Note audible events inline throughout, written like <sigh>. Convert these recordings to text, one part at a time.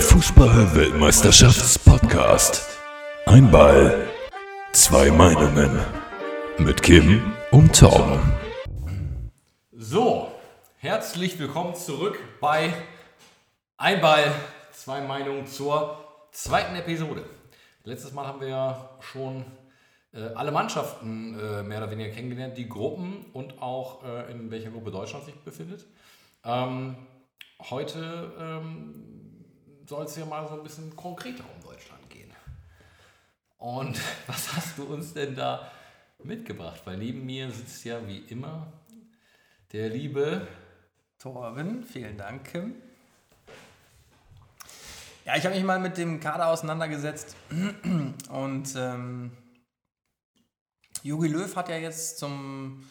Fußball-Weltmeisterschafts-Podcast. Ein Ball, zwei Meinungen. Mit Kim und Tom. So, herzlich willkommen zurück bei Ein Ball, zwei Meinungen zur zweiten Episode. Letztes Mal haben wir ja schon äh, alle Mannschaften äh, mehr oder weniger kennengelernt, die Gruppen und auch äh, in welcher Gruppe Deutschland sich befindet. Ähm, heute ähm, soll es ja mal so ein bisschen konkreter um Deutschland gehen. Und <laughs> was hast du uns denn da mitgebracht? Weil neben mir sitzt ja wie immer der liebe Torben, vielen Dank, Kim. Ja, ich habe mich mal mit dem Kader auseinandergesetzt <clears throat> und ähm, Löw hat ja jetzt zum,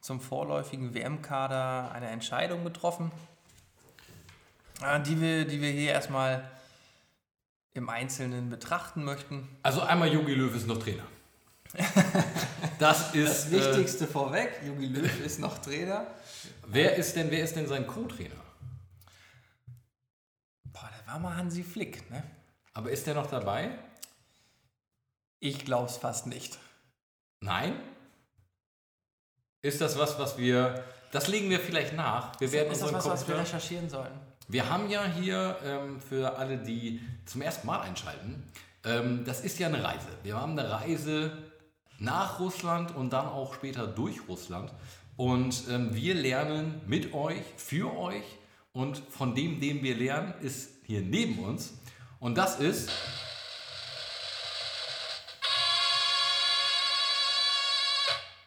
zum vorläufigen WM-Kader eine Entscheidung getroffen, die wir, die wir hier erstmal im Einzelnen betrachten möchten. Also einmal Jogi Löw ist noch Trainer. <laughs> Das ist Das Wichtigste vorweg, Jogi Löw <laughs> ist noch Trainer. Äh, wer ist denn wer ist denn sein Co-Trainer? Boah, das war mal Hansi Flick, ne? Aber ist der noch dabei? Ich glaube es fast nicht. Nein? Ist das was, was wir das legen wir vielleicht nach. Wir werden ist das was, was wir recherchieren sollten? Wir haben ja hier ähm, für alle, die zum ersten Mal einschalten, ähm, das ist ja eine Reise. Wir haben eine Reise nach Russland und dann auch später durch Russland. Und ähm, wir lernen mit euch, für euch und von dem, den wir lernen, ist hier neben uns. Und das ist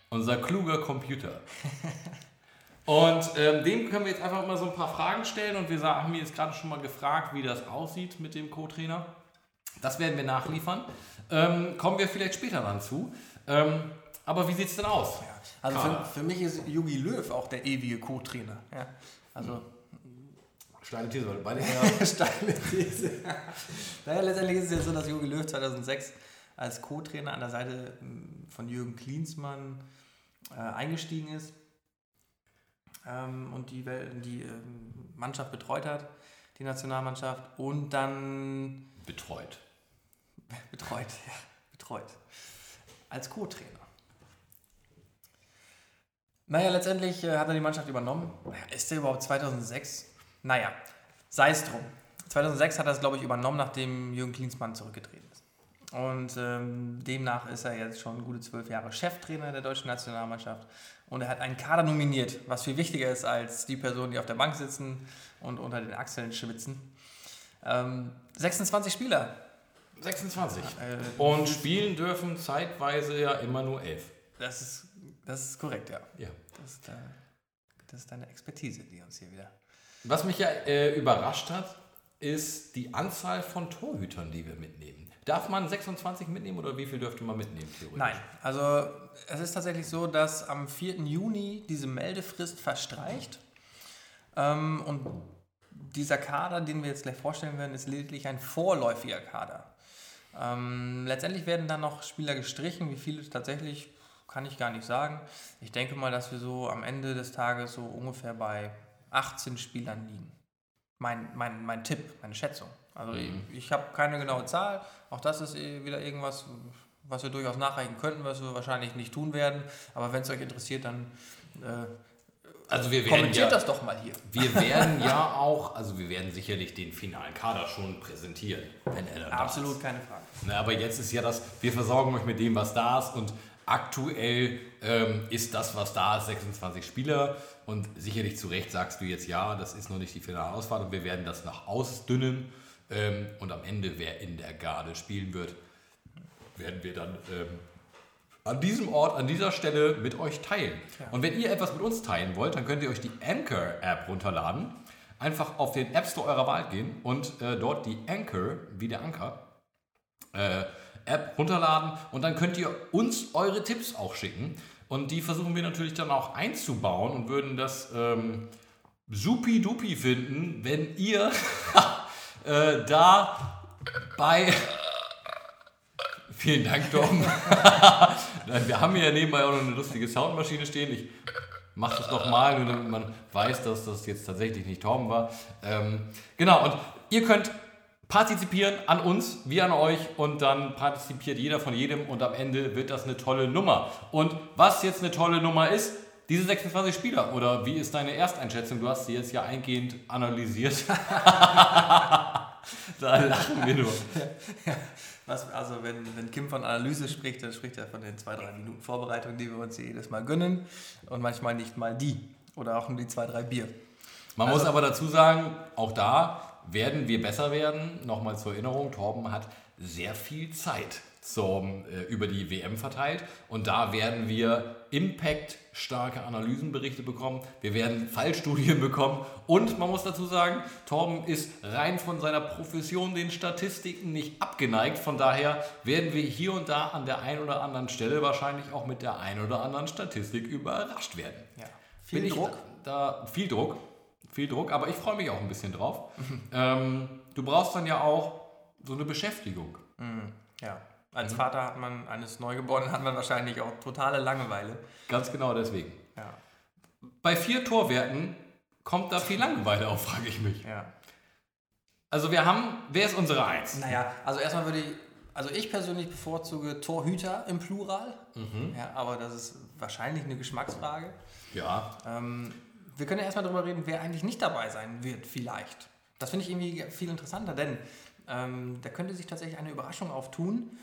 unser kluger Computer. <laughs> Und ähm, dem können wir jetzt einfach mal so ein paar Fragen stellen und wir haben jetzt gerade schon mal gefragt, wie das aussieht mit dem Co-Trainer. Das werden wir nachliefern. Ähm, kommen wir vielleicht später dann zu. Ähm, aber wie sieht es denn aus? Also Kader. für, für mich ist Jogi Löw auch der ewige Co-Trainer. Ja. Also Steine These, weil beide <laughs> steile These. naja, letztendlich ist es jetzt so, dass Jogi Löw 2006 als Co-Trainer an der Seite ähm, von Jürgen Klinsmann äh, eingestiegen ist ähm, und die, die ähm, Mannschaft betreut hat, die Nationalmannschaft, und dann betreut. <laughs> betreut, ja, betreut. Als Co-Trainer. Naja, letztendlich äh, hat er die Mannschaft übernommen. Ist der überhaupt 2006? Naja, sei es drum. 2006 hat er es, glaube ich, übernommen, nachdem Jürgen Klinsmann zurückgetreten ist. Und ähm, demnach ist er jetzt schon gute zwölf Jahre Cheftrainer der deutschen Nationalmannschaft. Und er hat einen Kader nominiert, was viel wichtiger ist als die Personen, die auf der Bank sitzen und unter den Achseln schwitzen. Ähm, 26 Spieler. 26. Äh, Und spielen dürfen zeitweise ja immer nur elf. Das ist, das ist korrekt, ja. Ja. Das ist, äh, das ist deine Expertise, die uns hier wieder. Was mich ja äh, überrascht hat, ist die Anzahl von Torhütern, die wir mitnehmen. Darf man 26 mitnehmen oder wie viel dürfte man mitnehmen, theoretisch? Nein, also es ist tatsächlich so, dass am 4. Juni diese Meldefrist verstreicht. Ähm, und dieser Kader, den wir jetzt gleich vorstellen werden, ist lediglich ein vorläufiger Kader. Ähm, letztendlich werden dann noch Spieler gestrichen. Wie viele tatsächlich, kann ich gar nicht sagen. Ich denke mal, dass wir so am Ende des Tages so ungefähr bei 18 Spielern liegen. Mein, mein, mein Tipp, meine Schätzung. Also ich, ich habe keine genaue Zahl. Auch das ist eh wieder irgendwas, was wir durchaus nachreichen könnten, was wir wahrscheinlich nicht tun werden. Aber wenn es euch interessiert, dann äh, Also wir werden kommentiert ja, das doch mal hier. Wir werden <laughs> ja auch, also wir werden sicherlich den finalen Kader schon präsentieren, wenn er dann da Absolut ist. keine Frage. Na, aber jetzt ist ja das, wir versorgen euch mit dem, was da ist und aktuell ähm, ist das, was da ist, 26 Spieler und sicherlich zu Recht sagst du jetzt, ja, das ist noch nicht die finale Auswahl und wir werden das nach ausdünnen ähm, und am Ende, wer in der Garde spielen wird, werden wir dann ähm, an diesem Ort, an dieser Stelle mit euch teilen. Und wenn ihr etwas mit uns teilen wollt, dann könnt ihr euch die Anchor-App runterladen. Einfach auf den App Store eurer Wahl gehen und äh, dort die Anchor, wie der Anker, äh, App runterladen und dann könnt ihr uns eure Tipps auch schicken. Und die versuchen wir natürlich dann auch einzubauen und würden das ähm, supi-dupi finden, wenn ihr <laughs> äh, da bei. Vielen Dank, Tom. <laughs> Wir haben hier nebenbei auch noch eine lustige Soundmaschine stehen. Ich mache das nochmal, nur damit man weiß, dass das jetzt tatsächlich nicht Torben war. Ähm, genau, und ihr könnt partizipieren an uns, wir an euch und dann partizipiert jeder von jedem und am Ende wird das eine tolle Nummer. Und was jetzt eine tolle Nummer ist, diese 26 Spieler oder wie ist deine Ersteinschätzung? Du hast sie jetzt ja eingehend analysiert. <laughs> da lachen wir nur. Was, also wenn, wenn Kim von Analyse spricht, dann spricht er von den zwei, drei Minuten Vorbereitung, die wir uns jedes Mal gönnen und manchmal nicht mal die oder auch nur die zwei, drei Bier. Man Also- muss aber dazu sagen, auch da werden wir besser werden. Nochmal zur Erinnerung, Torben hat sehr viel Zeit zum, äh, über die WM verteilt und da werden wir Impact-starke Analysenberichte bekommen. Wir werden Fallstudien <laughs> bekommen und man muss dazu sagen, Torben ist rein von seiner Profession den Statistiken nicht abgeneigt. Von daher werden wir hier und da an der einen oder anderen Stelle wahrscheinlich auch mit der einen oder anderen Statistik überrascht werden. Ja. Viel Bin Druck. Da, da, viel Druck. Viel Druck, aber ich freue mich auch ein bisschen drauf. ähm, du brauchst dann ja auch so eine Beschäftigung. Ja. Als Vater hat man eines Neugeborenen hat man wahrscheinlich auch totale Langeweile. Ganz genau deswegen. Ja. Bei vier Torwerten kommt da viel Langeweile auf, frage ich mich. ja. Also wir haben, wer ist unsere Eins? Naja, also erstmal würde ich, also ich persönlich bevorzuge Torhüter im Plural. Ja, aber das ist wahrscheinlich eine Geschmacksfrage. Ja, Ähm, wir können ja erstmal darüber reden, wer eigentlich nicht dabei sein wird, vielleicht. Das finde ich irgendwie viel interessanter, denn ähm, da könnte sich tatsächlich eine Überraschung auftun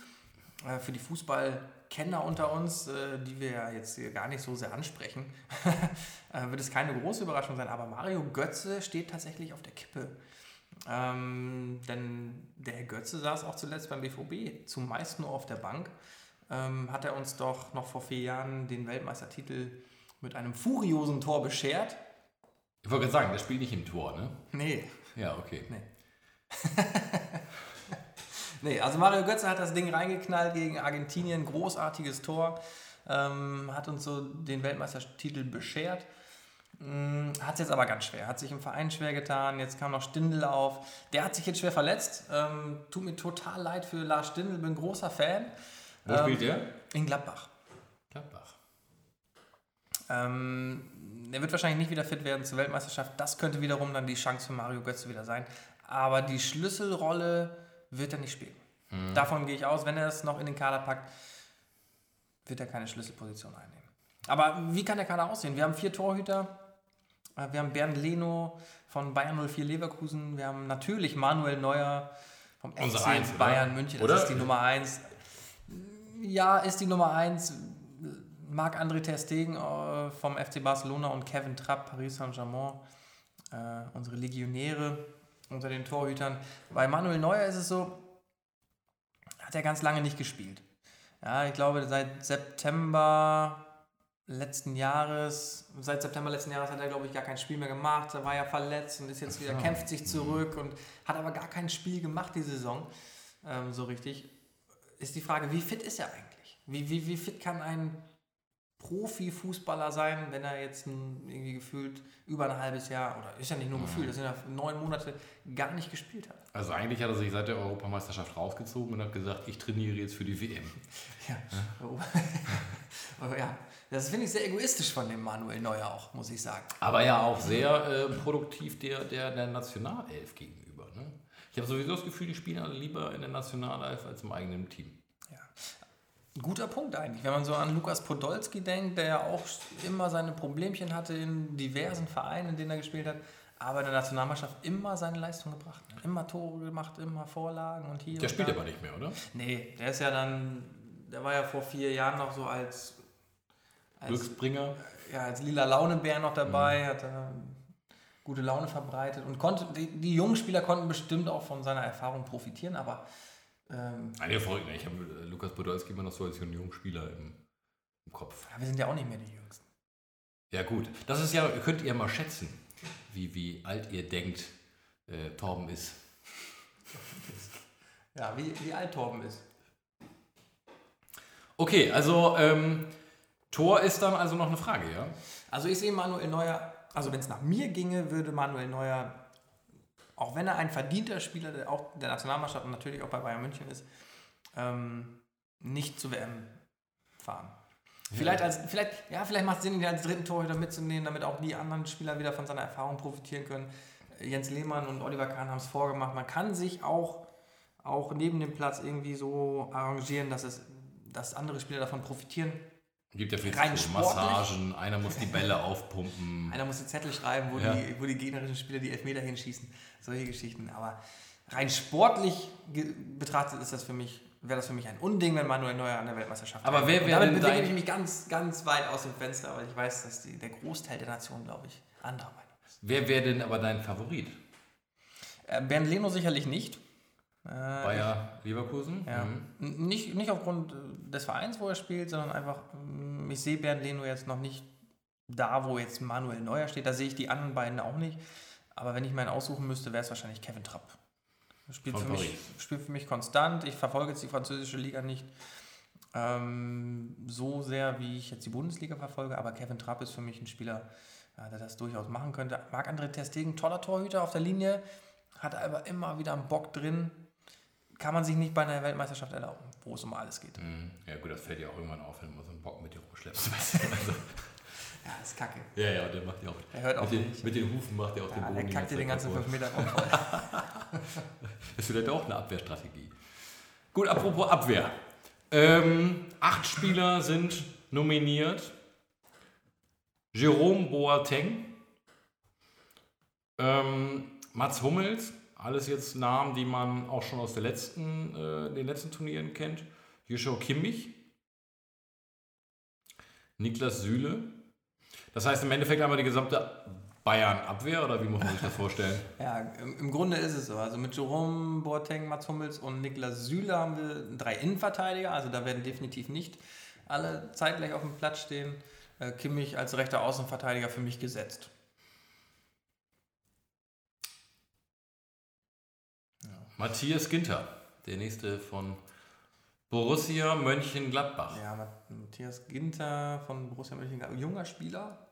für die Fußballkenner unter uns, äh, die wir ja jetzt hier gar nicht so sehr ansprechen. <laughs> äh, wird es keine große Überraschung sein, aber Mario Götze steht tatsächlich auf der Kippe. Ähm, denn der Herr Götze saß auch zuletzt beim BVB, zumeist nur auf der Bank. Ähm, hat er uns doch noch vor vier Jahren den Weltmeistertitel mit einem furiosen Tor beschert. ich wollte gerade sagen, der spielt nicht im Tor, ne? Nee. Ja, okay. Nee, <laughs> also Mario Götze hat das Ding reingeknallt gegen Argentinien, großartiges Tor, ähm, hat uns so den Weltmeistertitel beschert. Hat es jetzt aber ganz schwer, hat sich im Verein schwer getan, jetzt kam noch Stindl auf. Der hat sich jetzt schwer verletzt, ähm, tut mir total leid für Lars Stindl, bin großer Fan. Wo spielt der? In Gladbach. Gladbach. Ähm, er wird wahrscheinlich nicht wieder fit werden zur Weltmeisterschaft. Das könnte wiederum dann die Chance für Mario Götze wieder sein. Aber die Schlüsselrolle wird er nicht spielen. Davon gehe ich aus, wenn er es noch in den Kader packt, wird er keine Schlüsselposition einnehmen. Aber wie kann der Kader aussehen? Wir haben vier Torhüter. Äh, Wir haben Bernd Leno von Bayern 04 Leverkusen. Wir haben natürlich Manuel Neuer vom FC Eins, oder? Bayern München. Das Oder? ist die Nummer 1. Ja, ist die Nummer 1. Marc-André Ter Stegen äh, vom FC Barcelona und Kevin Trapp, Paris Saint-Germain, äh, unsere Legionäre unter den Torhütern. Bei Manuel Neuer ist es so, hat er ganz lange nicht gespielt. Ja, ich glaube, seit September letzten Jahres, seit September letzten Jahres hat er, glaube ich, gar kein Spiel mehr gemacht. Da war er verletzt und ist jetzt wieder, kämpft sich zurück und hat aber gar kein Spiel gemacht die Saison, ähm, so richtig. Ist die Frage, wie fit ist er eigentlich? Wie, wie, wie fit kann ein Profifußballer sein, wenn er jetzt irgendwie gefühlt über ein halbes Jahr, oder ist ja nicht nur gefühlt, das sind ja neun Monate, gar nicht gespielt hat? Also eigentlich hat er sich seit der Europameisterschaft rausgezogen und hat gesagt, ich trainiere jetzt für die WM. <laughs> Ja. Oh. Aber <laughs> ja, das finde ich sehr egoistisch von dem Manuel Neuer auch, muss ich sagen. Aber ja auch sehr äh, produktiv der, der, der Nationalelf gegenüber. Ne? Ich habe sowieso das Gefühl, die spielen alle lieber in der Nationalelf als im eigenen Team. Guter Punkt eigentlich, wenn man so an Lukas Podolski denkt, der ja auch immer seine Problemchen hatte in diversen Vereinen, in denen er gespielt hat, aber in der Nationalmannschaft immer seine Leistung gebracht. hat. Immer Tore gemacht, immer Vorlagen und hier. Der und spielt da. aber nicht mehr, oder? Nee, der ist ja dann, der war ja vor vier Jahren noch so als, als, Glücksbringer. ja, als lila Launebär noch dabei, hat er gute Laune verbreitet und konnte, die, die jungen Spieler konnten bestimmt auch von seiner Erfahrung profitieren, aber ähm, Ah, nee, verrückt. Ich habe äh, Lukas Podolski immer noch so als Jungspieler im, im Kopf. ja, wir sind ja auch nicht mehr die Jüngsten. Ja gut, das ist ja, könnt ihr mal schätzen, wie, wie alt ihr denkt, äh, Torben ist. <laughs> Ja, wie, wie alt Torben ist. Okay, also ähm, Tor ist dann also noch eine Frage, ja? Also ich sehe Manuel Neuer, also wenn es nach mir ginge, würde Manuel Neuer, auch wenn er ein verdienter Spieler der, auch der Nationalmannschaft und natürlich auch bei Bayern München ist, ähm, nicht zur WM fahren. Vielleicht, als, vielleicht, ja, vielleicht macht es Sinn, ihn als dritten Torhüter mitzunehmen, damit auch die anderen Spieler wieder von seiner Erfahrung profitieren können. Jens Lehmann und Oliver Kahn haben es vorgemacht. Man kann sich auch, auch neben dem Platz irgendwie so arrangieren, dass, es, dass andere Spieler davon profitieren. Gibt ja viel Rein zu. Massagen, einer muss die Bälle aufpumpen. <laughs> Einer muss die Zettel schreiben, wo, Ja. die, wo die gegnerischen Spieler die Elfmeter hinschießen. Solche Geschichten. Aber rein sportlich betrachtet ist das für mich, wäre das für mich ein Unding, wenn Manuel Neuer an der Weltmeisterschaft Aber wer wäre Damit bewege ich mich ganz, ganz weit aus dem Fenster, weil ich weiß, dass die, der Großteil der Nation, glaube ich, anderer Meinung ist. Wer wäre denn aber dein Favorit? Äh, Bernd Leno sicherlich nicht. Äh, Bayer Leverkusen? Ja. Mhm. Nicht, nicht aufgrund äh, des Vereins, wo er spielt, sondern einfach, mm, ich sehe Bernd Leno jetzt noch nicht da, wo jetzt Manuel Neuer steht. Da sehe ich die anderen beiden auch nicht. Aber wenn ich meinen aussuchen müsste, wäre es wahrscheinlich Kevin Trapp. Spielt Von für, mich, spielt für mich konstant. Ich verfolge jetzt die französische Liga nicht ähm, so sehr, wie ich jetzt die Bundesliga verfolge. Aber Kevin Trapp ist für mich ein Spieler, ja, der das durchaus machen könnte. Marc-André Testegen, toller Torhüter auf der Linie, hat aber immer wieder einen Bock drin kann man sich nicht bei einer Weltmeisterschaft erlauben, wo es um alles geht. Mhm. Ja gut, das fällt ja auch irgendwann auf, wenn mal so einen Bock mit dir rumschleppst. <laughs> Weißt du? also, Ja, ist kacke. ja, ja, der macht ja auch. Er hört auch mit, den, nicht. mit den Hufen macht er auch den Ja, Boden. der kackt dir den ganzen Zeit 5 kaputt. Meter. <laughs> Das ist vielleicht auch eine Abwehrstrategie. Gut, apropos Abwehr. Ähm, acht Spieler sind nominiert. Jerome Boateng, ähm, Mats Hummels, alles jetzt Namen, die man auch schon aus der letzten, äh, den letzten Turnieren kennt. Joshua Kimmich, Niklas Süle. Das heißt, im Endeffekt wir die gesamte Bayern-Abwehr, oder wie muss man sich das vorstellen? <laughs> Ja, im, im Grunde ist es so. Also mit Jerome Boateng, Mats Hummels und Niklas Süle haben wir drei Innenverteidiger. Also da werden definitiv nicht alle zeitgleich auf dem Platz stehen. Äh, Kimmich als rechter Außenverteidiger für mich gesetzt. Matthias Ginter, der nächste von Borussia Mönchengladbach. Ja, Mat- Matthias Ginter von Borussia Mönchengladbach, junger Spieler,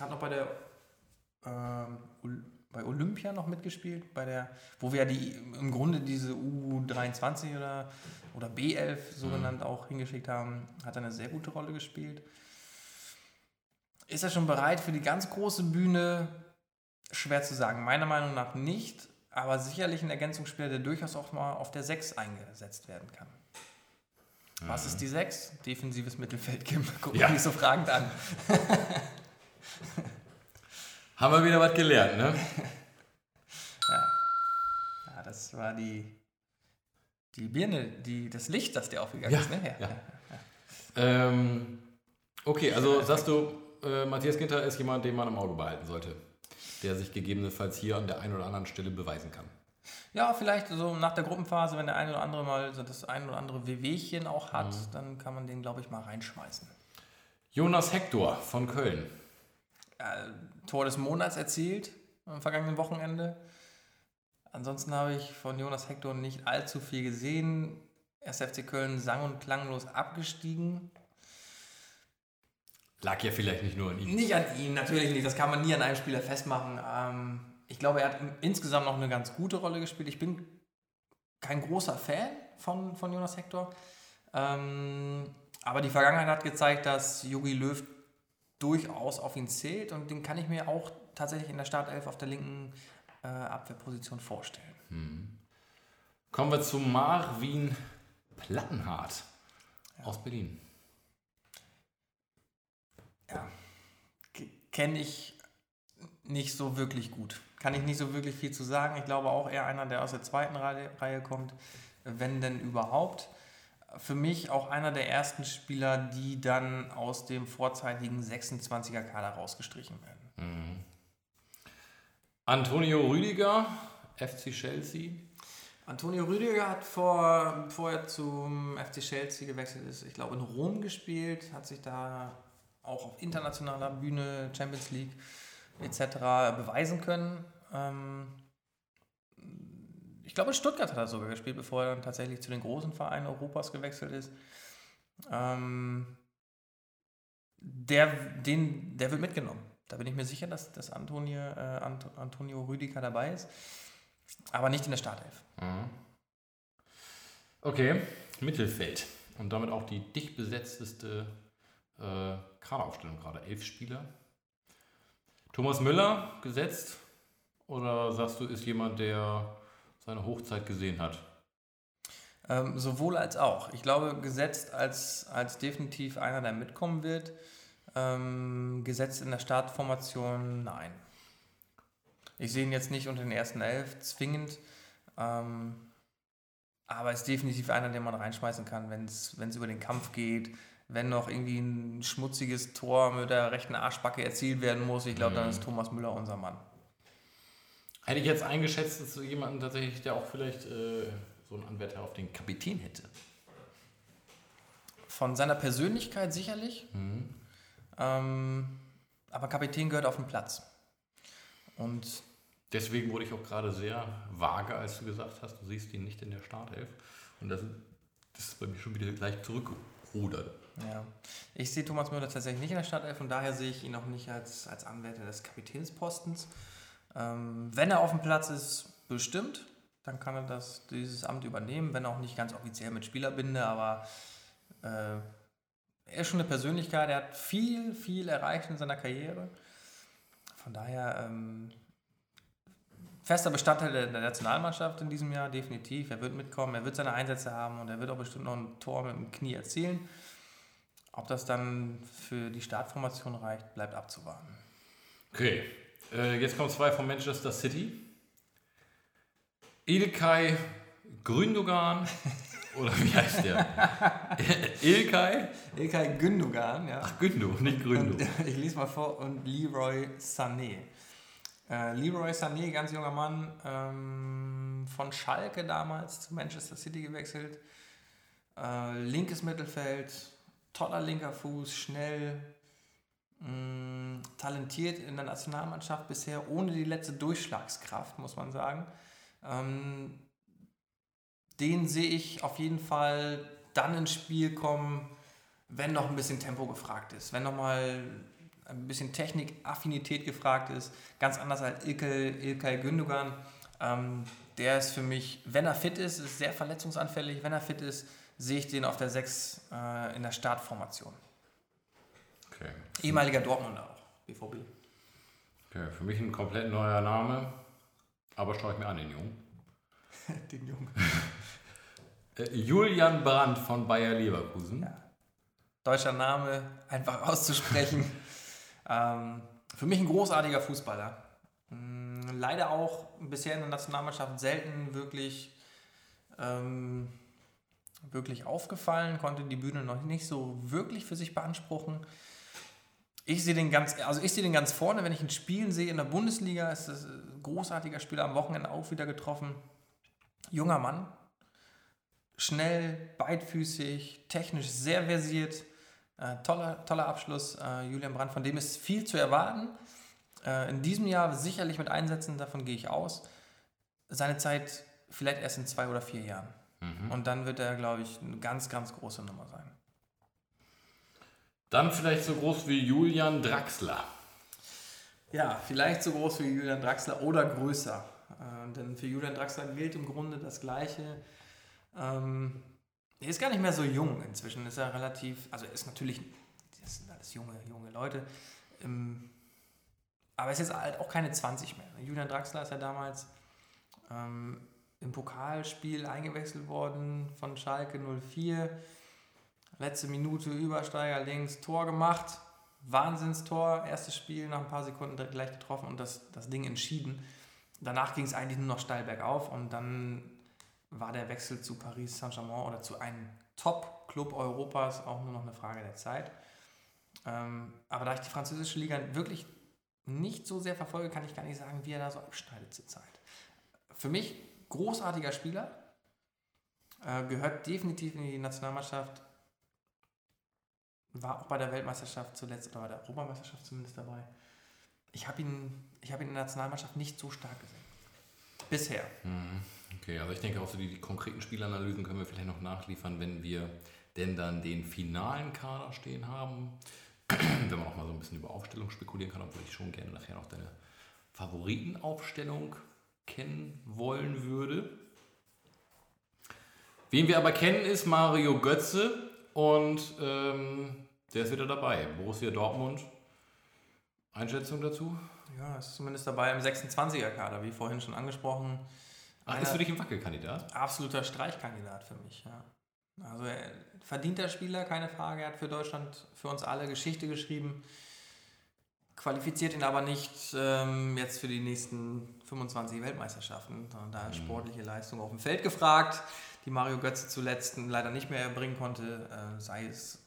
hat noch bei der ähm, bei Olympia noch mitgespielt, bei der, wo wir ja die im Grunde diese U23 oder, oder B11 so genannt auch hingeschickt haben, hat eine sehr gute Rolle gespielt. Ist er schon bereit für die ganz große Bühne? Schwer zu sagen. Meiner Meinung nach nicht, aber sicherlich ein Ergänzungsspieler, der durchaus auch mal auf der 6 eingesetzt werden kann. Was ist die 6? Defensives Mittelfeld, Kim. Guck Ja. mich so fragend an. <laughs> Haben wir wieder was gelernt, ne? <laughs> Ja, das war die, die Birne, die, das Licht, das dir aufgegangen Ja, ist. Ne? ja. Ähm, okay, also sagst du, äh, Matthias Ginter ist jemand, den man im Auge behalten sollte, der sich gegebenenfalls hier an der einen oder anderen Stelle beweisen kann. Ja, vielleicht so nach der Gruppenphase, wenn der eine oder andere mal so das ein oder andere Wehwehchen auch hat, Mhm. dann kann man den, glaube ich, mal reinschmeißen. Jonas Hector von Köln. Äh, Tor des Monats erzielt am vergangenen Wochenende. Ansonsten habe ich von Jonas Hector nicht allzu viel gesehen. SFC Köln sang- und klanglos abgestiegen. Lag ja vielleicht nicht nur an ihm. Nicht an ihm, natürlich nicht. Das kann man nie an einem Spieler festmachen. Ähm, ich glaube, er hat insgesamt noch eine ganz gute Rolle gespielt. Ich bin kein großer Fan von, von Jonas Hector. Ähm, aber die Vergangenheit hat gezeigt, dass Jogi Löw durchaus auf ihn zählt und den kann ich mir auch tatsächlich in der Startelf auf der linken äh, Abwehrposition vorstellen. Kommen wir zu Marvin Plattenhardt aus Berlin. Ja, kenne ich nicht so wirklich gut. Kann ich nicht so wirklich viel zu sagen. Ich glaube auch eher einer, der aus der zweiten Reihe, Reihe kommt, wenn denn überhaupt. Für mich auch einer der ersten Spieler, die dann aus dem vorzeitigen 26er-Kader rausgestrichen werden. Antonio Rüdiger, FC Chelsea. Antonio Rüdiger hat vor, bevor er zum FC Chelsea gewechselt ist, ich glaube in Rom gespielt, hat sich da auch auf internationaler Bühne, Champions League etc. beweisen können. Ähm, ich glaube Stuttgart hat er sogar gespielt, bevor er dann tatsächlich zu den großen Vereinen Europas gewechselt ist. Ähm, der, den, der wird mitgenommen. Da bin ich mir sicher, dass, dass Antonio, äh, Ant, Antonio Rüdiger dabei ist. Aber nicht in der Startelf. Okay, Mittelfeld. Und damit auch die dicht besetzteste äh, Kaderaufstellung gerade. Elf Spieler. Thomas Müller gesetzt Oder sagst du, ist jemand, der seine Hochzeit gesehen hat? Ähm, sowohl als auch. Ich glaube, gesetzt als, als definitiv einer, der mitkommen wird. Ähm, gesetzt in der Startformation, nein. Ich sehe ihn jetzt nicht unter den ersten elf zwingend. Ähm, aber ist definitiv einer, den man reinschmeißen kann, wenn es über den Kampf geht. Wenn noch irgendwie ein schmutziges Tor mit der rechten Arschbacke erzielt werden muss, ich glaube, mhm. dann ist Thomas Müller unser Mann. Hätte ich jetzt eingeschätzt, dass jemanden tatsächlich, der auch vielleicht äh, so einen Anwärter auf den Kapitän hätte. Von seiner Persönlichkeit sicherlich. Mhm. Ähm, aber Kapitän gehört auf den Platz. Und Deswegen wurde ich auch gerade sehr vage, als du gesagt hast, du siehst ihn nicht in der Startelf. Und das, das ist bei mir schon wieder gleich zurückgerudert. Ja, ich sehe Thomas Müller tatsächlich nicht in der Startelf und daher sehe ich ihn auch nicht als, als Anwärter des Kapitänspostens. Ähm, wenn er auf dem Platz ist, bestimmt, dann kann er das, dieses Amt übernehmen, wenn auch nicht ganz offiziell mit Spielerbinde, aber äh, er ist schon eine Persönlichkeit, er hat viel, viel erreicht in seiner Karriere. Von daher ähm, fester Bestandteil der, der, Nationalmannschaft in diesem Jahr, definitiv. Er wird mitkommen, er wird seine Einsätze haben und er wird auch bestimmt noch ein Tor mit dem Knie erzielen. Ob das dann für die Startformation reicht, bleibt abzuwarten. Okay, äh, jetzt kommen zwei von Manchester City. Ilkay Gündogan <laughs> oder wie heißt der? <laughs> Ilkay? Ilkay Gündogan, ja. Ach, Gündo, nicht Gründo. ich lese mal vor und Leroy Sané. Äh, Leroy Sané, ganz junger Mann, ähm, von Schalke damals zu Manchester City gewechselt. Äh, linkes Mittelfeld, toller linker Fuß, schnell, mh, mm, talentiert in der Nationalmannschaft bisher, ohne die letzte Durchschlagskraft, muss man sagen. Ähm, den sehe ich auf jeden Fall dann ins Spiel kommen, wenn noch ein bisschen Tempo gefragt ist, wenn noch mal ein bisschen Technikaffinität gefragt ist. Ganz anders als Ilke, Ilkay Gündogan. Ähm, der ist für mich, wenn er fit ist, ist sehr verletzungsanfällig. Wenn er fit ist, sehe ich den auf der 6 äh, in der Startformation. Okay. Ehemaliger Dortmunder auch, BVB. Okay, für mich ein komplett neuer Name, aber schaue ich mir an, den Jungen. <laughs> den Jungen. <laughs> Äh, Julian Brandt von Bayer Leverkusen. Ja. Deutscher Name, einfach auszusprechen. <laughs> Ähm, für mich ein großartiger Fußballer. Ähm, leider auch bisher in der Nationalmannschaft selten wirklich, ähm, wirklich aufgefallen, konnte die Bühne noch nicht so wirklich für sich beanspruchen. Ich sehe den ganz, also ich sehe den ganz vorne, wenn ich ihn spielen sehe in der Bundesliga, ist das ein großartiger Spieler am Wochenende auch wieder getroffen. Junger Mann, schnell, beidfüßig, technisch sehr versiert äh, toller, toller Abschluss, äh, Julian Brandt, von dem ist viel zu erwarten. Äh, in diesem Jahr sicherlich mit Einsätzen, davon gehe ich aus. Seine Zeit vielleicht erst in zwei oder vier Jahren. Mhm. Und dann wird er, glaube ich, eine ganz, ganz große Nummer sein. Dann vielleicht so groß wie Julian Draxler. Ja, vielleicht so groß wie Julian Draxler oder größer. Äh, denn für Julian Draxler gilt im Grunde das Gleiche. Ähm, er ist gar nicht mehr so jung inzwischen. Ist er relativ, also er ist natürlich, das sind alles junge, junge Leute. Ähm, aber er ist jetzt halt auch keine 20 mehr. Julian Draxler ist ja damals ähm, im Pokalspiel eingewechselt worden von Schalke 04. Letzte Minute Übersteiger links, Tor gemacht. Wahnsinnstor, erstes Spiel, nach ein paar Sekunden gleich getroffen und das, das Ding entschieden. Danach ging es eigentlich nur noch steil bergauf und dann war der Wechsel zu Paris Saint-Germain oder zu einem Top-Club Europas auch nur noch eine Frage der Zeit. Ähm, aber da ich die französische Liga wirklich nicht so sehr verfolge, kann ich gar nicht sagen, wie er da so abschneidet zurzeit. Für mich großartiger Spieler, äh, gehört definitiv in die Nationalmannschaft, war auch bei der Weltmeisterschaft zuletzt oder bei der Europameisterschaft zumindest dabei. Ich habe ihn, hab ihn in der Nationalmannschaft nicht so stark gesehen. Bisher. Mhm. Okay, also ich denke auch so die, die konkreten Spielanalysen können wir vielleicht noch nachliefern, wenn wir denn dann den finalen Kader stehen haben. <clears throat> wenn man auch mal so ein bisschen über Aufstellung spekulieren kann, obwohl ich schon gerne nachher noch deine Favoritenaufstellung kennen wollen würde. Wen wir aber kennen, ist Mario Götze und ähm, der ist wieder dabei. Borussia Dortmund. Einschätzung dazu? Ja, ist zumindest dabei im 26er-Kader, wie vorhin schon angesprochen. Ach, ist für dich ein Wackelkandidat? Absoluter Streichkandidat für mich, ja. Also er verdienter Spieler, keine Frage. Er hat für Deutschland, für uns alle Geschichte geschrieben. Qualifiziert ihn aber nicht ähm, jetzt für die nächsten 25 Weltmeisterschaften, da ist sportliche Leistung auf dem Feld gefragt, die Mario Götze zuletzt leider nicht mehr erbringen konnte, äh, sei es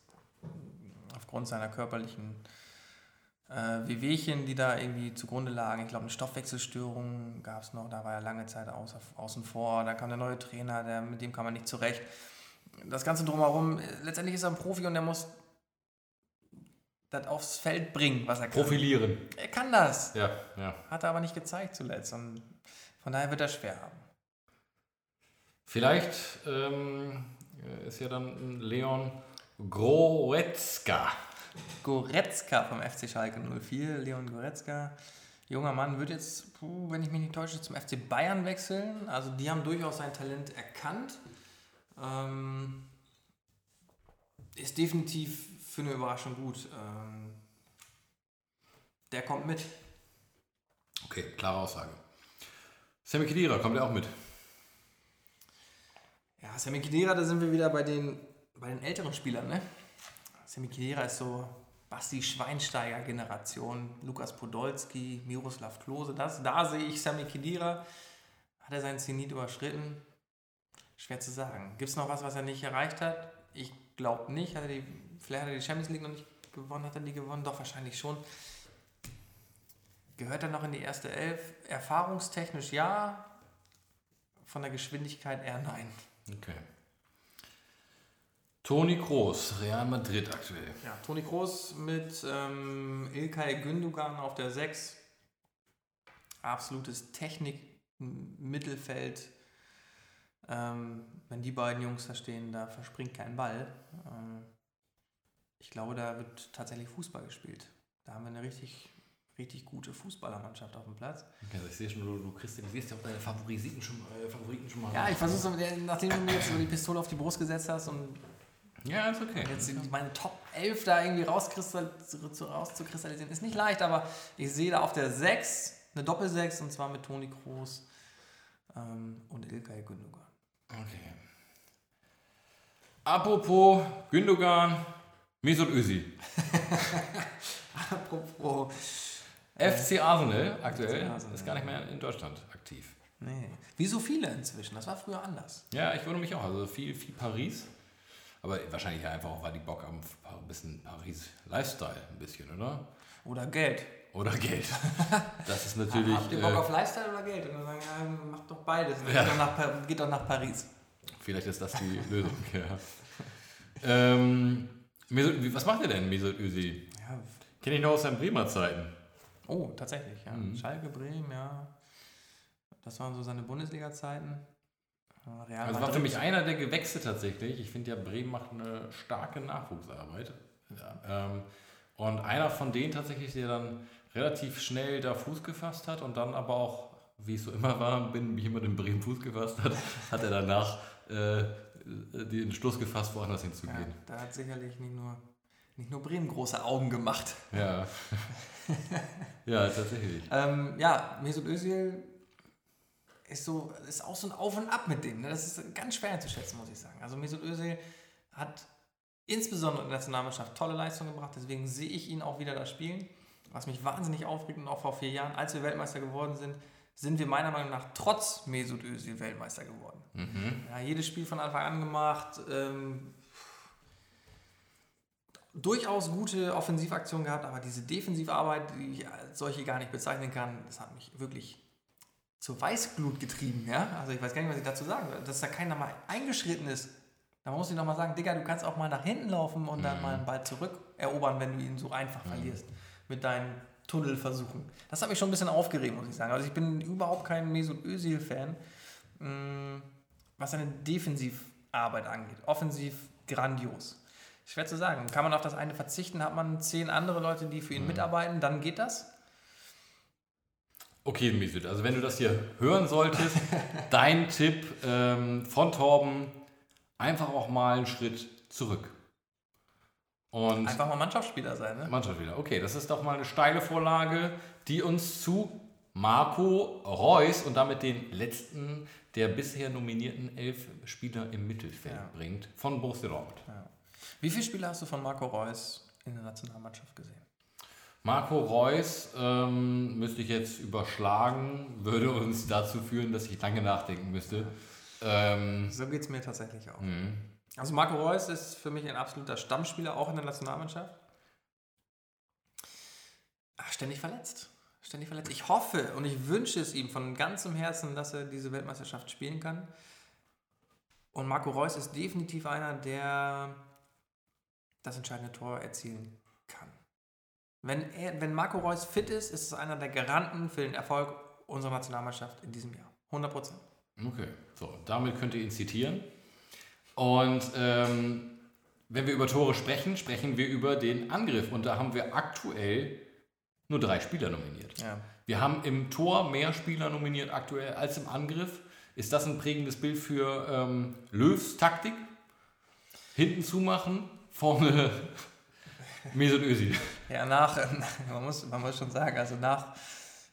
aufgrund seiner körperlichen äh, Wehwehchen, die da irgendwie zugrunde lagen. Ich glaube, eine Stoffwechselstörung gab es noch, da war er lange Zeit außen vor. Da kam der neue Trainer, der, mit dem kam man nicht zurecht. Das Ganze drumherum, äh, letztendlich ist er ein Profi und er muss das aufs Feld bringen, was er kann. Profilieren. Er kann das. Ja, ja. Hat er aber nicht gezeigt zuletzt. Und von daher wird er schwer haben. Vielleicht ähm, ist ja dann ein Leon Goretzka. Goretzka vom FC Schalke 04, Leon Goretzka. Junger Mann wird jetzt, puh, wenn ich mich nicht täusche, zum FC Bayern wechseln. Also die haben durchaus sein Talent erkannt. Ähm, ist definitiv für eine Überraschung gut. Ähm, der kommt mit. Okay, klare Aussage. Sammy Khedira, kommt er auch mit? Ja, Sammy Khedira, da sind wir wieder bei den, bei den älteren Spielern, ne? Sammy Khedira ist so Basti Schweinsteiger Generation, Lukas Podolski, Miroslav Klose, das, da sehe ich Sammy Khedira. Hat er seinen Zenit überschritten? Schwer zu sagen. Gibt es noch was, was er nicht erreicht hat? Ich glaube nicht. Hat er die, vielleicht hat er die Champions League noch nicht gewonnen. Hat er die gewonnen? Doch, wahrscheinlich schon. Gehört er noch in die erste Elf? Erfahrungstechnisch ja. Von der Geschwindigkeit eher nein. Okay. Toni Kroos, Real Madrid aktuell. Ja, Toni Kroos mit ähm, Ilkay Gündogan auf der 6. Absolutes Technik-Mittelfeld. Ähm, wenn die beiden Jungs da stehen, da verspringt kein Ball. Ähm, ich glaube, da wird tatsächlich Fußball gespielt. Da haben wir eine richtig, richtig gute Fußballermannschaft auf dem Platz. Okay, also ich sehe schon, du, du kristallisierst ja auch deine Favoriten schon, äh, Favoriten schon mal. Ja, ich versuche so, nachdem du mir jetzt so die Pistole auf die Brust gesetzt hast und Ja, ist okay. Jetzt die- meine Top 11 da irgendwie rauszukristallisieren, ist nicht leicht, aber ich sehe da auf der 6 eine Doppel-6 und zwar mit Toni Kroos ähm, und Ilkay Gündogan. Okay. Apropos Gündogan, Mesut Özil. <laughs> Apropos. FC Arsenal aktuell FC Arsenal, ist gar nicht mehr in Deutschland aktiv. Nee. Wie so viele inzwischen, das war früher anders. Ja, ich wundere mich auch. Also viel, viel Paris. Aber wahrscheinlich einfach auch, weil die Bock haben, ein bisschen Paris-Lifestyle, ein bisschen, oder? Oder Geld. Oder Geld. <laughs> Das ist natürlich. Habt ihr Bock äh, auf Lifestyle oder Geld? Und dann sagen, ja, macht doch beides. Ja. Geht, doch nach, geht doch nach Paris. Vielleicht ist das die <laughs> Lösung, ja. Ähm, was macht ihr denn, Mesut Özil? Ja. Kenne ich noch aus seinen Bremer Zeiten. Oh, tatsächlich, ja. Mhm. Schalke, Bremen, ja. Das waren so seine Bundesliga-Zeiten. Real Also war für mich einer der Gewächse tatsächlich. Ich finde ja, Bremen macht eine starke Nachwuchsarbeit. Ja, ähm, und einer von denen tatsächlich, der dann relativ schnell da Fuß gefasst hat und dann aber auch, wie es so immer war, bin mich immer in Bremen Fuß gefasst hat, hat er danach äh, den Schluss gefasst, woanders Ja, hinzugehen. da hat sicherlich nicht nur, nicht nur Bremen große Augen gemacht. Ja. <laughs> Ja, tatsächlich. Ähm, ja, Mesut Özil ist, so, ist auch so ein Auf und Ab mit dem. Ne? Das ist ganz schwer einzuschätzen, muss ich sagen. Also Mesut Özil hat insbesondere in der Nationalmannschaft tolle Leistungen gebracht. Deswegen sehe ich ihn auch wieder da spielen. Was mich wahnsinnig aufregt und auch vor vier Jahren, als wir Weltmeister geworden sind, sind wir meiner Meinung nach trotz Mesut Özil Weltmeister geworden. Mhm. Ja, jedes Spiel von Anfang an gemacht. Ähm, durchaus gute Offensivaktionen gehabt, aber diese Defensivarbeit, die ich als solche gar nicht bezeichnen kann, das hat mich wirklich zur Weißglut getrieben. Ja? Also ich weiß gar nicht, was ich dazu sagen soll. Dass da keiner mal eingeschritten ist. Da muss ich noch mal sagen, Digga, du kannst auch mal nach hinten laufen und dann mal einen Ball zurückerobern, wenn du ihn so einfach verlierst. Mit deinen Tunnelversuchen. Das hat mich schon ein bisschen aufgeregt, muss ich sagen. Also ich bin überhaupt kein Mesut Özil-Fan. Mm, was seine Defensivarbeit angeht. Offensiv grandios. Schwer zu sagen. Kann man auf das eine verzichten? Hat man zehn andere Leute, die für ihn mitarbeiten? Dann geht das? Okay, Mesut, also wenn du das hier hören solltest, <laughs> dein Tipp ähm, von Torben, einfach auch mal einen Schritt zurück. Und Einfach mal Mannschaftsspieler sein, ne? Mannschaftsspieler. Okay, das ist doch mal eine steile Vorlage, die uns zu Marco Reus und damit den letzten der bisher nominierten elf Spieler im Mittelfeld Ja. bringt von Borussia Dortmund. Wie viele Spiele hast du von Marco Reus in der Nationalmannschaft gesehen? Marco Reus ähm, müsste ich jetzt überschlagen, würde uns dazu führen, dass ich lange nachdenken müsste. Ähm, So geht es mir tatsächlich auch. mh. Also Marco Reus ist für mich ein absoluter Stammspieler, auch in der Nationalmannschaft. Ach, ständig verletzt. Ständig verletzt. Ich hoffe und ich wünsche es ihm von ganzem Herzen, dass er diese Weltmeisterschaft spielen kann. Und Marco Reus ist definitiv einer, der das entscheidende Tor erzielen kann. Wenn, er, wenn Marco Reus fit ist, ist es einer der Garanten für den Erfolg unserer Nationalmannschaft in diesem Jahr. 100 Prozent. Okay, so, damit könnt ihr ihn zitieren. Und ähm, wenn wir über Tore sprechen, sprechen wir über den Angriff. Und da haben wir aktuell nur drei Spieler nominiert. Ja. Wir haben im Tor mehr Spieler nominiert aktuell als im Angriff. Ist das ein prägendes Bild für ähm, Löws Taktik? Hinten zumachen, vorne <laughs> Mesut Özil. Ja, nach, <laughs> man muss, man muss schon sagen, also nach,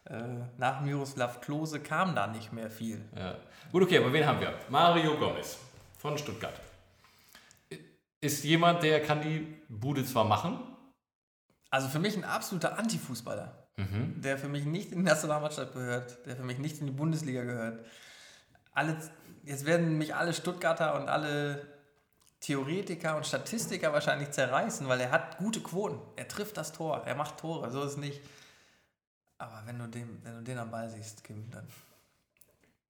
äh, nach Miroslav Klose kam da nicht mehr viel. Ja. Gut, okay, aber wen haben wir? Mario Gomez von Stuttgart. Ist jemand, der kann die Bude zwar machen, Also für mich ein absoluter Antifußballer, der für mich nicht in die Nationalmannschaft gehört, der für mich nicht in die Bundesliga gehört. Alle, jetzt werden mich alle Stuttgarter und alle Theoretiker und Statistiker wahrscheinlich zerreißen, weil er hat gute Quoten. Er trifft das Tor, er macht Tore, so ist es nicht. Aber wenn du den, wenn du den am Ball siehst, Kim, dann.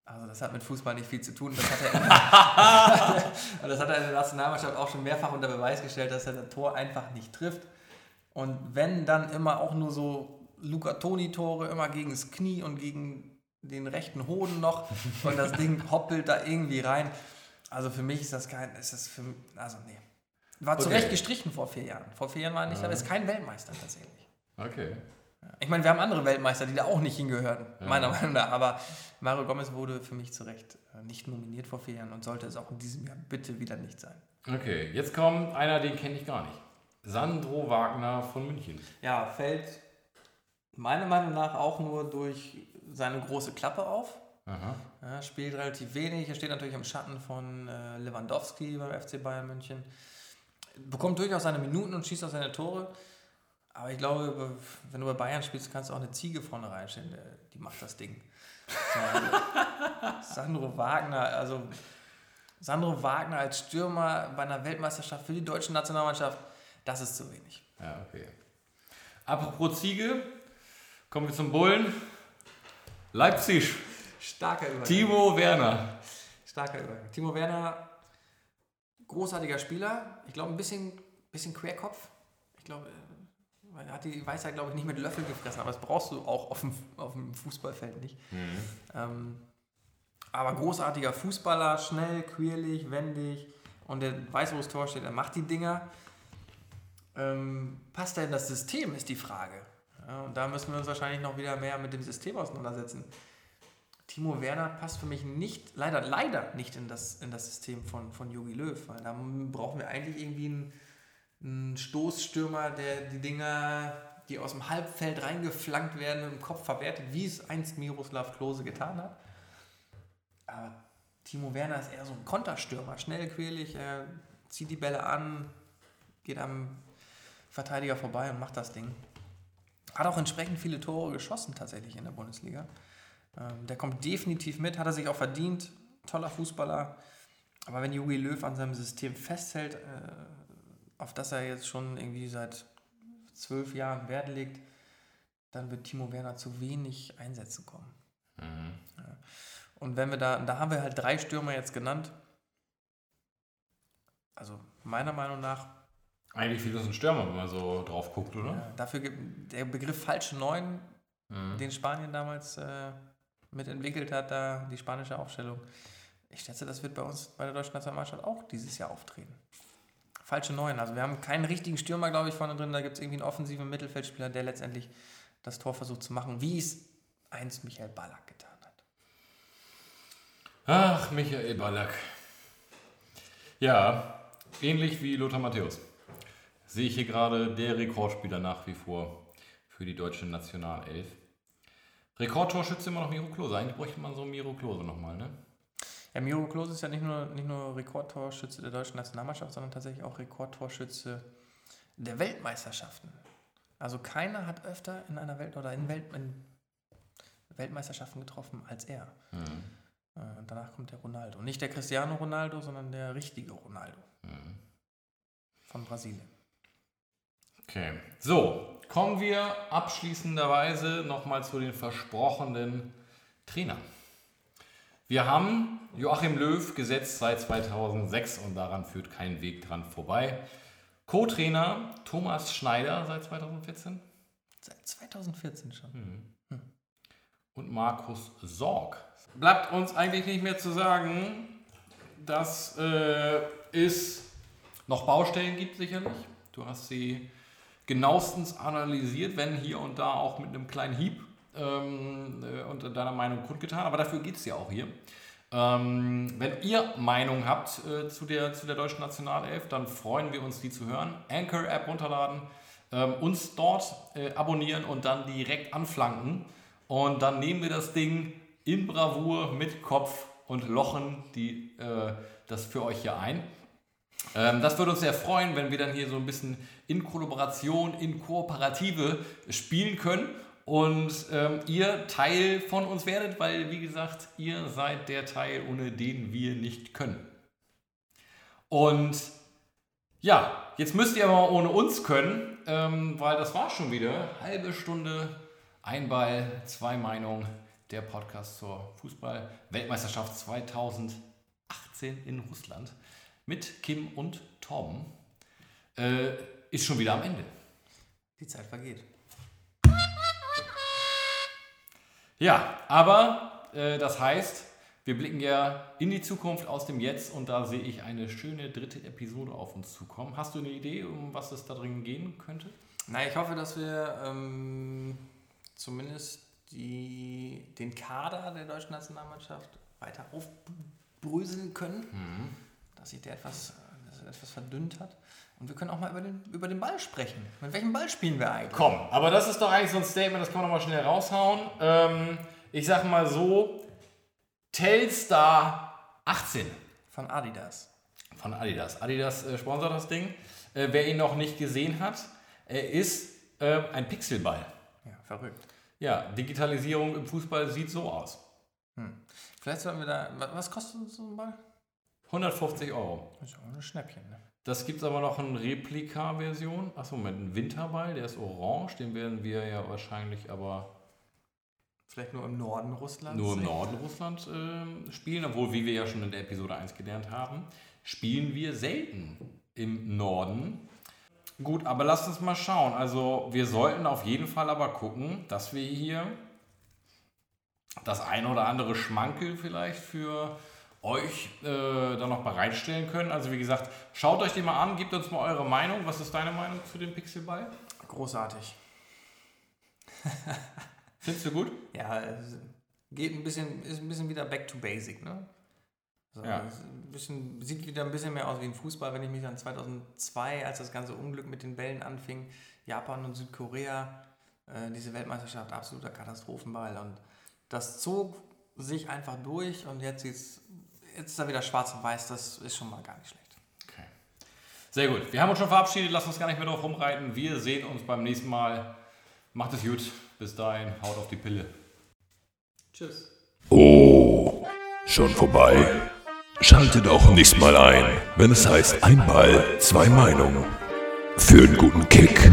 Also das hat mit Fußball nicht viel zu tun. Das hat er, <laughs> das hat er in der Nationalmannschaft auch schon mehrfach unter Beweis gestellt, dass er das Tor einfach nicht trifft. Und wenn dann immer auch nur so Luca Toni-Tore, immer gegen das Knie und gegen den rechten Hoden noch und das Ding <laughs> hoppelt da irgendwie rein. Also für mich ist das kein, ist das für, also nee. War zu Okay. Recht gestrichen vor vier Jahren. Vor vier Jahren war er nicht, aber ist kein Weltmeister tatsächlich. Okay. Ich meine, wir haben andere Weltmeister, die da auch nicht hingehören, meiner Meinung nach. Aber Mario Gomez wurde für mich zu Recht äh, nicht nominiert vor vier Jahren und sollte es auch in diesem Jahr bitte wieder nicht sein. Okay, jetzt kommt einer, den kenne ich gar nicht. Sandro Wagner von München. Ja, fällt meiner Meinung nach auch nur durch seine große Klappe auf. Ja, spielt relativ wenig. Er steht natürlich im Schatten von äh, Lewandowski beim FC Bayern München. Bekommt durchaus seine Minuten und schießt auch seine Tore. Aber ich glaube, wenn du bei Bayern spielst, kannst du auch eine Ziege vorne reinstellen. Der- Die macht das Ding. Sandro Wagner, also Sandro Wagner als Stürmer bei einer Weltmeisterschaft für die deutsche Nationalmannschaft, das ist zu wenig. Ja, okay. Apropos Ziege, kommen wir zum Bullen. Leipzig, Starker Übergang. Timo Werner. Starker Übergang. Timo Werner, großartiger Spieler. Ich glaube, ein bisschen, bisschen Querkopf. Ich glaube, er hat die Weisheit, glaube ich, nicht mit Löffel gefressen, aber das brauchst du auch auf dem, auf dem Fußballfeld nicht. Ähm, aber großartiger Fußballer, schnell, quirlig, wendig und der weiß, wo das Tor steht, er macht die Dinger. Ähm, passt er in das System, ist die Frage. Ja, und da müssen wir uns wahrscheinlich noch wieder mehr mit dem System auseinandersetzen. Timo Werner passt für mich nicht, leider, leider nicht in das, in das System von, von Jogi Löw, weil da brauchen wir eigentlich irgendwie einen, einen Stoßstürmer, der die Dinger, die aus dem Halbfeld reingeflankt werden, im Kopf verwertet, wie es einst Miroslav Klose getan hat. Aber Timo Werner ist eher so ein Konterstürmer, schnell, quälig, er zieht die Bälle an, geht am Verteidiger vorbei und macht das Ding. Hat auch entsprechend viele Tore geschossen tatsächlich in der Bundesliga. Ähm, der kommt definitiv mit, hat er sich auch verdient. Toller Fußballer. Aber wenn Jogi Löw an seinem System festhält, äh, auf das er jetzt schon irgendwie seit zwölf Jahren Wert legt, dann wird Timo Werner zu wenig Einsätze kommen. Ja. Und wenn wir da, da haben wir halt drei Stürmer jetzt genannt. Also meiner Meinung nach Eigentlich viel das ein Stürmer, wenn man so drauf guckt, oder? Ja, dafür gibt der Begriff falsche Neun, den Spanien damals äh, mitentwickelt hat, da die spanische Aufstellung. Ich schätze, das wird bei uns bei der deutschen Nationalmannschaft auch dieses Jahr auftreten. Falsche Neun. Also wir haben keinen richtigen Stürmer, glaube ich, vorne drin. Da gibt es irgendwie einen offensiven Mittelfeldspieler, der letztendlich das Tor versucht zu machen, wie es einst Michael Ballack getan hat. Ach, Michael Ballack. Ja, ähnlich wie Lothar Matthäus. sehe ich hier gerade der Rekordspieler nach wie vor für die deutsche Nationalelf. Rekordtorschütze immer noch Miro Klose. Eigentlich bräuchte man so Miro Klose nochmal, ne? Ja, Miro Klose ist ja nicht nur, nicht nur Rekordtorschütze der deutschen Nationalmannschaft, sondern tatsächlich auch Rekordtorschütze der Weltmeisterschaften. Also keiner hat öfter in einer Welt oder in, Welt, in Weltmeisterschaften getroffen als er. Mhm. Und danach kommt der Ronaldo. Nicht der Cristiano Ronaldo, sondern der richtige Ronaldo. Mhm. Von Brasilien. Okay. So, kommen wir abschließenderweise nochmal zu den versprochenen Trainern. Wir haben Joachim Löw gesetzt seit 2006 und daran führt kein Weg dran vorbei. Co-Trainer Thomas Schneider seit 2014. Seit 2014 schon. Hm. Hm. Und Markus Sorg. Bleibt uns eigentlich nicht mehr zu sagen, dass äh, es noch Baustellen gibt, sicherlich. Du hast sie genauestens analysiert, wenn hier und da auch mit einem kleinen Hieb ähm, äh, deiner Meinung kundgetan. Aber dafür geht es ja auch hier. Ähm, wenn ihr Meinung habt äh, zu, der, zu der deutschen Nationalelf, dann freuen wir uns, die zu hören. Anchor-App runterladen, ähm, uns dort äh, abonnieren und dann direkt anflanken. Und dann nehmen wir das Ding in Bravour mit Kopf und lochen die, äh, das für euch hier ein. Ähm, das würde uns sehr freuen, wenn wir dann hier so ein bisschen in Kollaboration, in Kooperative spielen können und ähm, ihr Teil von uns werdet, weil, wie gesagt, ihr seid der Teil, ohne den wir nicht können. Und ja, jetzt müsst ihr aber ohne uns können, ähm, weil das war schon wieder. Halbe Stunde, ein Ball, zwei Meinungen, der Podcast zur Fußball-Weltmeisterschaft 2018 in Russland mit Kim und Tom. Äh, ist schon wieder am Ende. Die Zeit vergeht. Ja, aber äh, das heißt, wir blicken ja in die Zukunft aus dem Jetzt und da sehe ich eine schöne dritte Episode auf uns zukommen. Hast du eine Idee, um was es da drin gehen könnte? Na, ich hoffe, dass wir ähm, zumindest die, den Kader der deutschen Nationalmannschaft weiter aufbröseln können, mhm. dass sich der etwas, etwas verdünnt hat. Und wir können auch mal über den, über den Ball sprechen. Mit welchem Ball spielen wir eigentlich? Komm, aber das ist doch eigentlich so ein Statement, das kann man noch mal schnell raushauen. Ähm, ich sag mal so, Telstar 18. Von Adidas. Von Adidas. Adidas äh, sponsert das Ding. Äh, wer ihn noch nicht gesehen hat, er ist äh, ein Pixelball. Ja, verrückt. Ja, Digitalisierung im Fußball sieht so aus. Hm. Vielleicht sollten wir da. Was kostet so ein Ball? 150 Euro. Das ist auch ein Schnäppchen, ne? Das gibt es aber noch in Replika-Version. Achso, mit einem Winterball, der ist orange. Den werden wir ja wahrscheinlich aber. Vielleicht nur im Norden Russlands? Nur im Norden Russlands äh, spielen, obwohl, wie wir ja schon in der Episode 1 gelernt haben, spielen wir selten im Norden. Gut, aber lasst uns mal schauen. Also, wir sollten auf jeden Fall aber gucken, dass wir hier das ein oder andere Schmankel vielleicht für euch äh, dann noch bereitstellen können. Also wie gesagt, schaut euch den mal an, gebt uns mal eure Meinung. Was ist deine Meinung zu dem Pixelball? Großartig. <laughs> Findest du gut? Ja, geht ein bisschen, ist ein bisschen wieder back to basic, ne? Also ja. bisschen, sieht wieder ein bisschen mehr aus wie ein Fußball, wenn ich mich an 2002, als das ganze Unglück mit den Bällen anfing, Japan und Südkorea, äh, diese Weltmeisterschaft, absoluter Katastrophenball. Und das zog sich einfach durch und jetzt sieht es jetzt ist er wieder schwarz und weiß, das ist schon mal gar nicht schlecht. Okay. Sehr gut. Wir haben uns schon verabschiedet, lass uns gar nicht mehr drauf rumreiten. Wir sehen uns beim nächsten Mal. Macht es gut. Bis dahin, haut auf die Pille. Tschüss. Oh, schon vorbei. Schaltet auch nächstes Mal ein, wenn es heißt Einmal, zwei Meinungen. Für einen guten Kick.